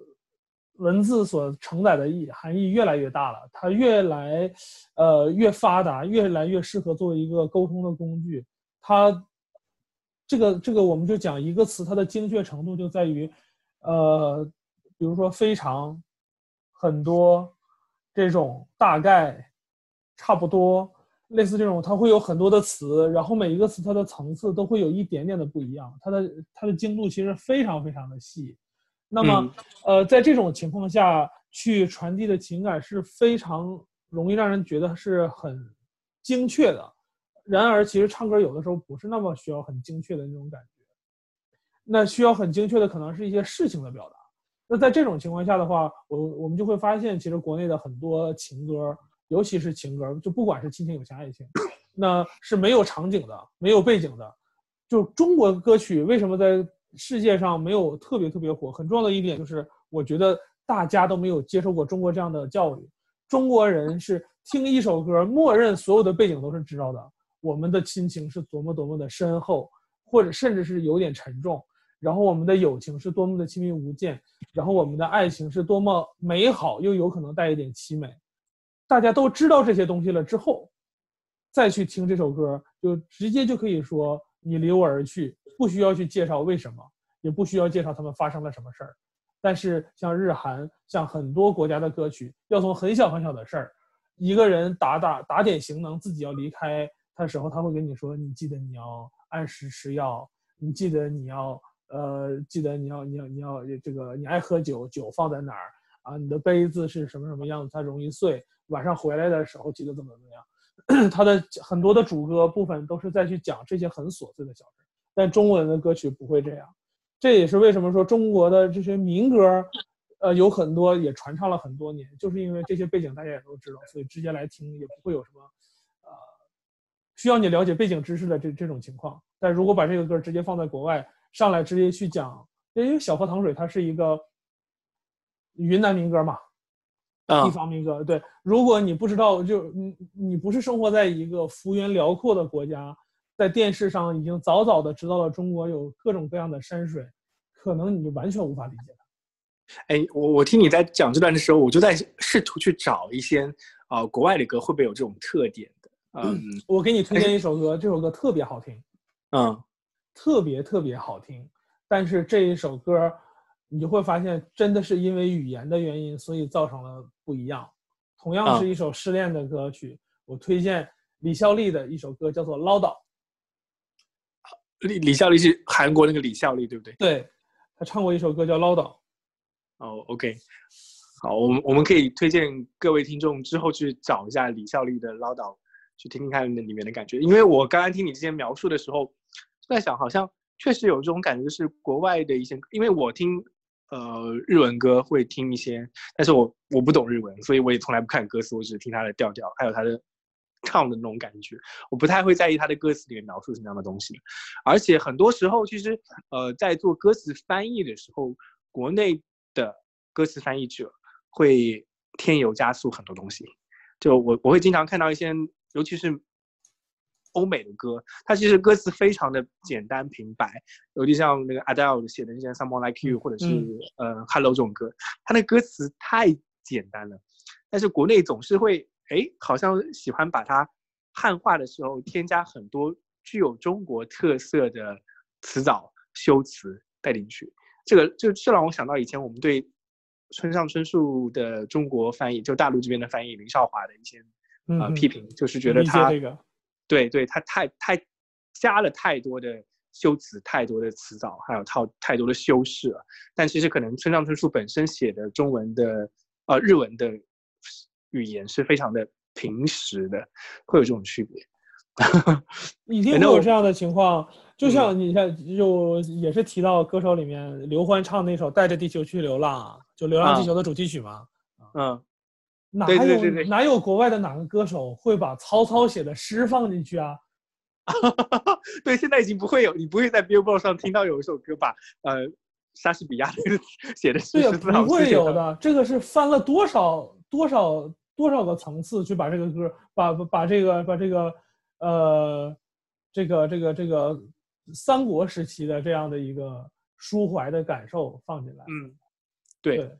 文字所承载的意含义越来越大了，它越来呃越发达，越来越适合作为一个沟通的工具，它。这个这个，我们就讲一个词，它的精确程度就在于，呃，比如说非常、很多这种大概、差不多，类似这种，它会有很多的词，然后每一个词它的层次都会有一点点的不一样，它的它的精度其实非常非常的细。那么，呃，在这种情况下去传递的情感是非常容易让人觉得是很精确的。然而，其实唱歌有的时候不是那么需要很精确的那种感觉，那需要很精确的可能是一些事情的表达。那在这种情况下的话，我我们就会发现，其实国内的很多情歌，尤其是情歌，就不管是亲情、友情、爱情，那是没有场景的，没有背景的。就中国歌曲为什么在世界上没有特别特别火？很重要的一点就是，我觉得大家都没有接受过中国这样的教育。中国人是听一首歌，默认所有的背景都是知道的。我们的亲情是多么多么的深厚，或者甚至是有点沉重，然后我们的友情是多么的亲密无间，然后我们的爱情是多么美好，又有可能带一点凄美。大家都知道这些东西了之后，再去听这首歌，就直接就可以说你离我而去，不需要去介绍为什么，也不需要介绍他们发生了什么事儿。但是像日韩，像很多国家的歌曲，要从很小很小的事儿，一个人打打打点行囊，自己要离开。的时候，他会跟你说：“你记得你要按时吃药，你记得你要呃，记得你要你要你要这个你爱喝酒，酒放在哪儿啊？你的杯子是什么什么样子？它容易碎。晚上回来的时候记得怎么怎么样。他的很多的主歌部分都是在去讲这些很琐碎的小事，但中文的歌曲不会这样。这也是为什么说中国的这些民歌，呃，有很多也传唱了很多年，就是因为这些背景大家也都知道，所以直接来听也不会有什么。”需要你了解背景知识的这这种情况，但如果把这个歌直接放在国外，上来直接去讲，因为《小河淌水》它是一个云南民歌嘛，地方民歌。对，如果你不知道，就你你不是生活在一个幅员辽阔的国家，在电视上已经早早的知道了中国有各种各样的山水，可能你就完全无法理解它。哎，我我听你在讲这段的时候，我就在试图去找一些啊国外的歌会不会有这种特点。嗯，我给你推荐一首歌，这首歌特别好听，嗯，特别特别好听。但是这一首歌，你就会发现，真的是因为语言的原因，所以造成了不一样。同样是一首失恋的歌曲，我推荐李孝利的一首歌，叫做《唠叨》。李李孝利是韩国那个李孝利，对不对？对，他唱过一首歌叫《唠叨》。哦，OK，好，我们我们可以推荐各位听众之后去找一下李孝利的《唠叨》。去听听看那里面的感觉，因为我刚刚听你之前描述的时候，在想好像确实有这种感觉，就是国外的一些，因为我听呃日文歌会听一些，但是我我不懂日文，所以我也从来不看歌词，我只听它的调调，还有它的唱的那种感觉，我不太会在意它的歌词里面描述什么样的东西。而且很多时候，其实呃在做歌词翻译的时候，国内的歌词翻译者会添油加醋很多东西，就我我会经常看到一些。尤其是欧美的歌，它其实歌词非常的简单平白，尤其像那个 Adele 写的那些 Someone Like You 或者是呃 Hello 这种歌，它的歌词太简单了。但是国内总是会哎，好像喜欢把它汉化的时候添加很多具有中国特色的词藻修辞带进去。这个就这让我想到以前我们对村上春树的中国翻译，就大陆这边的翻译林少华的一些。啊，批评就是觉得他，对对，他太太加了太多的修辞太多的词藻，还有套太多的修饰了。但其实可能村上春树本身写的中文的呃日文的语言是非常的平实的，会有这种区别。一定会有这样的情况，就像你看，就也是提到歌手里面刘欢唱那首《带着地球去流浪》，就《流浪地球》的主题曲嘛。嗯，哪对对有对对哪有国外的哪个歌手会把曹操写的诗放进去啊？对，现在已经不会有，你不会在 Billboard 上听到有一首歌把呃莎士比亚的 写的诗不会有的。这个是翻了多少多少多少个层次去把这个歌，把把把这个把这个呃这个这个这个三国时期的这样的一个抒怀的感受放进来。嗯，对，对，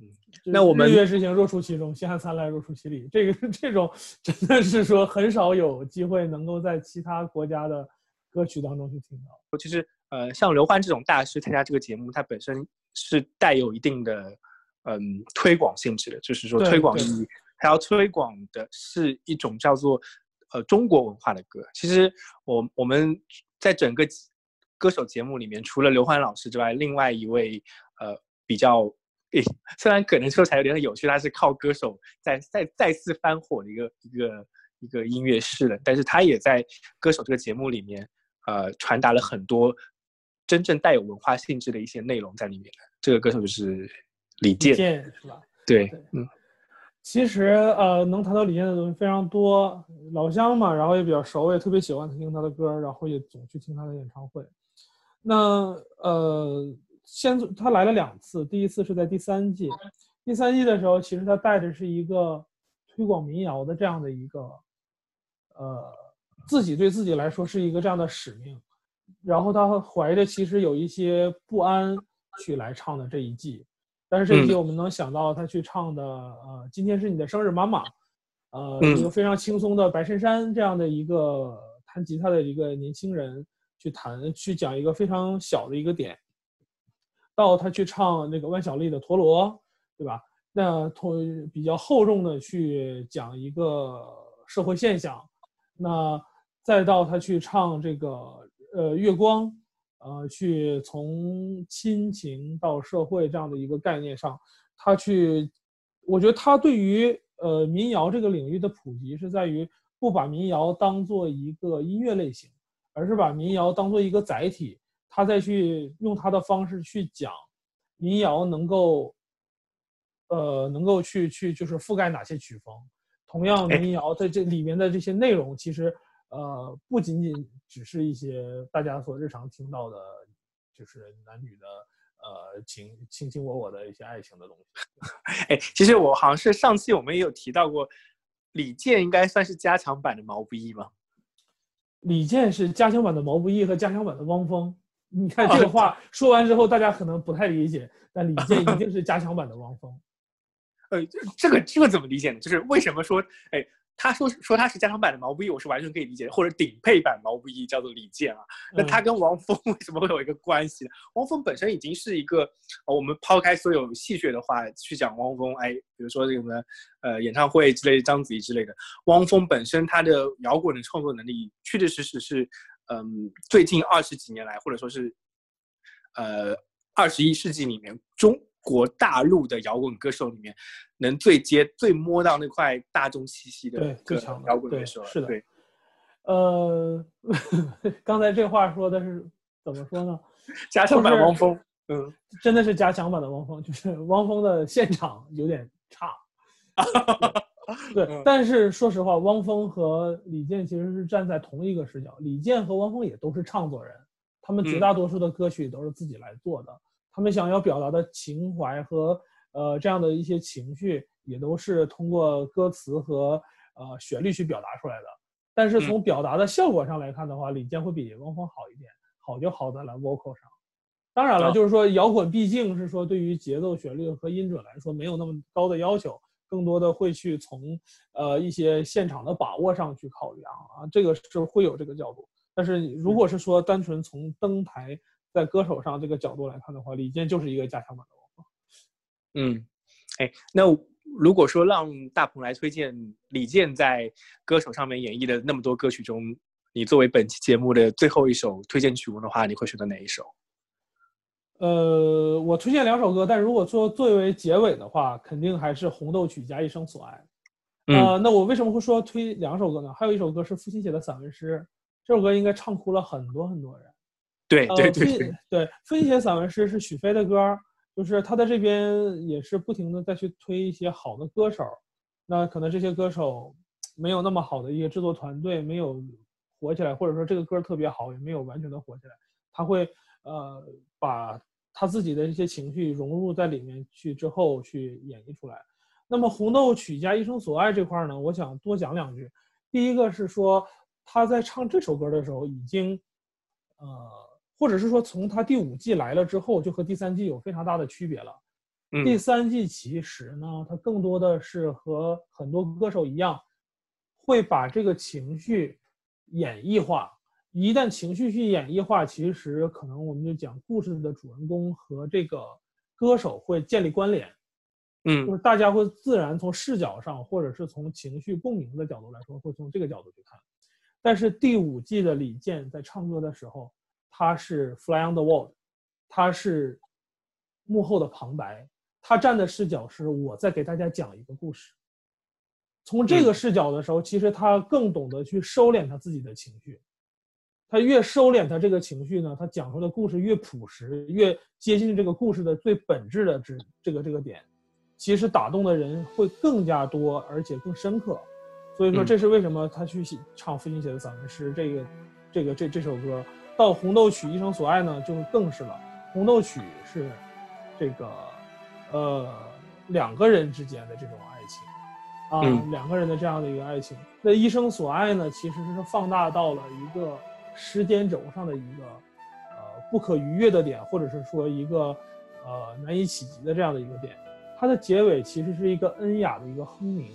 嗯那我们日月之行，若出其中；星汉灿烂，若出其里。这个 这种真的是说很少有机会能够在其他国家的歌曲当中去听到。其实呃，像刘欢这种大师参加这个节目，它本身是带有一定的嗯推广性质的，就是说推广意义，它要推广的是一种叫做呃中国文化的歌。其实我我们在整个歌手节目里面，除了刘欢老师之外，另外一位呃比较。诶，虽然可能说起来有点有趣，他是靠歌手再再再次翻火的一个一个一个音乐室了，但是他也在歌手这个节目里面，呃，传达了很多真正带有文化性质的一些内容在里面。这个歌手就是李健，健是吧？对对，嗯其实呃，能谈到李健的东西非常多，老乡嘛，然后也比较熟，也特别喜欢听他的歌，然后也总去听他的演唱会。那呃，先他来了两次，第一次是在第三季，第三季的时候，其实他带着是一个推广民谣的这样的一个呃，自己对自己来说是一个这样的使命，然后他怀着其实有一些不安去来唱的这一季。但是这一季嗯。我们能想到他去唱的，呃，今天是你的生日，妈妈，呃，嗯一个非常轻松的白衬衫这样的一个弹吉他的一个年轻人去弹，去讲一个非常小的一个点，到他去唱那个万晓利的陀螺，对吧？那同比较厚重的去讲一个社会现象，那再到他去唱这个呃月光，呃，去从亲情到社会这样的一个概念上，他去，我觉得他对于呃民谣这个领域的普及是在于不把民谣当做一个音乐类型，而是把民谣当做一个载体，他再去用他的方式去讲民谣能够，呃，能够去去就是覆盖哪些曲风。同样，哎民谣在这里面的这些内容，其实呃不仅仅只是一些大家所日常听到的，就是男女的呃情卿卿我我的一些爱情的东西。哎，其实我好像是上期我们也有提到过，李健应该算是加强版的毛不易吗。李健是加强版的毛不易和加强版的汪峰。你看哦这个话 说完之后，大家可能不太理解，但李健一定是加强版的汪峰。呃，这这个这个怎么理解呢？就是为什么说，哎，他说说他是加强版的毛不易，我是完全可以理解的，或者顶配版毛不易叫做李健啊。那嗯他跟汪峰 为什么会有一个关系呢？汪峰本身已经是一个，呃我们抛开所有戏谑的话去讲汪峰，哎，比如说这个什么呃演唱会之类的，章子怡之类的，汪峰本身他的摇滚的创作能力，确确实实是，嗯，最近二十几年来，或者说是，呃，二十一世纪里面中。国大陆的摇滚歌手里面，能最接、最摸到那块大众气息的最强的摇滚歌手了，是的对，呃，刚才这话说的是怎么说呢？加强版汪峰，嗯，真的是加强版的汪峰，就是汪峰的现场有点差。对，嗯但是说实话，汪峰和李健其实是站在同一个视角。李健和汪峰也都是唱作人，他们绝嗯大多数的歌曲都是自己来做的。他们想要表达的情怀和呃这样的一些情绪，也都是通过歌词和呃旋律去表达出来的。但是从表达的效果上来看的话，李健会比汪峰好一点，好就好在了 vocal 上。当然了，啊就是说摇滚毕竟是说对于节奏、旋律和音准来说没有那么高的要求，更多的会去从呃一些现场的把握上去考量啊，这个是会有这个角度。但是如果是说单纯从登台在歌手上这个角度来看的话，李健就是一个加强版的王峰。嗯，哎，那如果说让大鹏来推荐李健在歌手上面演绎的那么多歌曲中，你作为本期节目的最后一首推荐曲目的话，你会选择哪一首？呃，我推荐两首歌，但如果说作为结尾的话，肯定还是《红豆曲》加《一生所爱》。呃，那我为什么会说推两首歌呢？还有一首歌是父亲写的散文诗，这首歌应该唱哭了很多很多人。对对对对对，父亲写散文诗是许飞的歌，就是他在这边也是不停的再去推一些好的歌手，那可能这些歌手没有那么好的一个制作团队，没有火起来，或者说这个歌特别好，也没有完全的火起来，他会呃把他自己的一些情绪融入在里面去之后去演绎出来。那么《红豆曲》加《一生所爱》这块呢，我想多讲两句。第一个是说他在唱这首歌的时候，已经，呃，或者是说从他第五季来了之后，就和第三季有非常大的区别了。第三季其实呢，他更多的是和很多歌手一样，会把这个情绪演绎化。一旦情绪去演绎化，其实可能我们就讲故事的主人公和这个歌手会建立关联。嗯，就是大家会自然从视角上，或者是从情绪共鸣的角度来说，会从这个角度去看。但是第五季的李健在唱歌的时候，他是 fly on the wall，他是幕后的旁白，他站的视角是我在给大家讲一个故事。从这个视角的时候，其实他更懂得去收敛他自己的情绪。他越收敛他这个情绪呢，他讲述的故事越朴实，越接近这个故事的最本质的这这个这个点。其实打动的人会更加多，而且更深刻，所以说这是为什么他去唱父亲写的散文诗这个，这个这这首歌到红豆曲一生所爱呢，就更是了。红豆曲是这个呃两个人之间的这种爱情啊，两个人的这样的一个爱情。那一生所爱呢，其实是放大到了一个时间轴上的一个呃不可逾越的点，或者是说一个呃难以企及的这样的一个点。它的结尾其实是一个恩雅的一个哼鸣，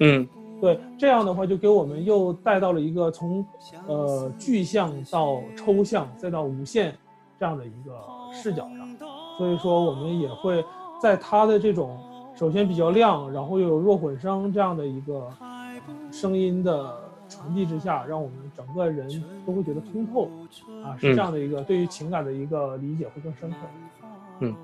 嗯，对，这样的话就给我们又带到了一个从呃具象到抽象再到无限这样的一个视角上，所以说我们也会在它的这种首先比较亮，然后又有弱混声这样的一个声音的传递之下，让我们整个人都会觉得通透，啊，是这样的一个对于情感的一个理解会更深刻。嗯，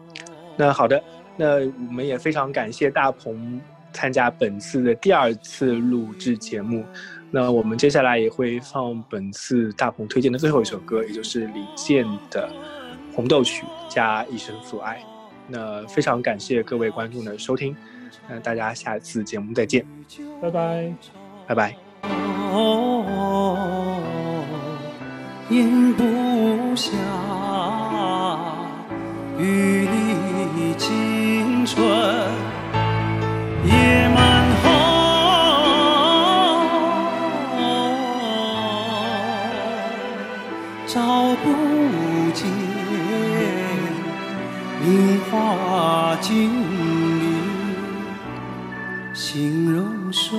那好的。那我们也非常感谢大鹏参加本次的第二次录制节目。那我们接下来也会放本次大鹏推荐的最后一首歌，也就是李健的《红豆曲》加《一生所爱》。那非常感谢各位观众的收听，那大家下次节目再见，拜拜，拜拜。咽不下雨里青春夜满喉，照不见菱花镜里形容瘦，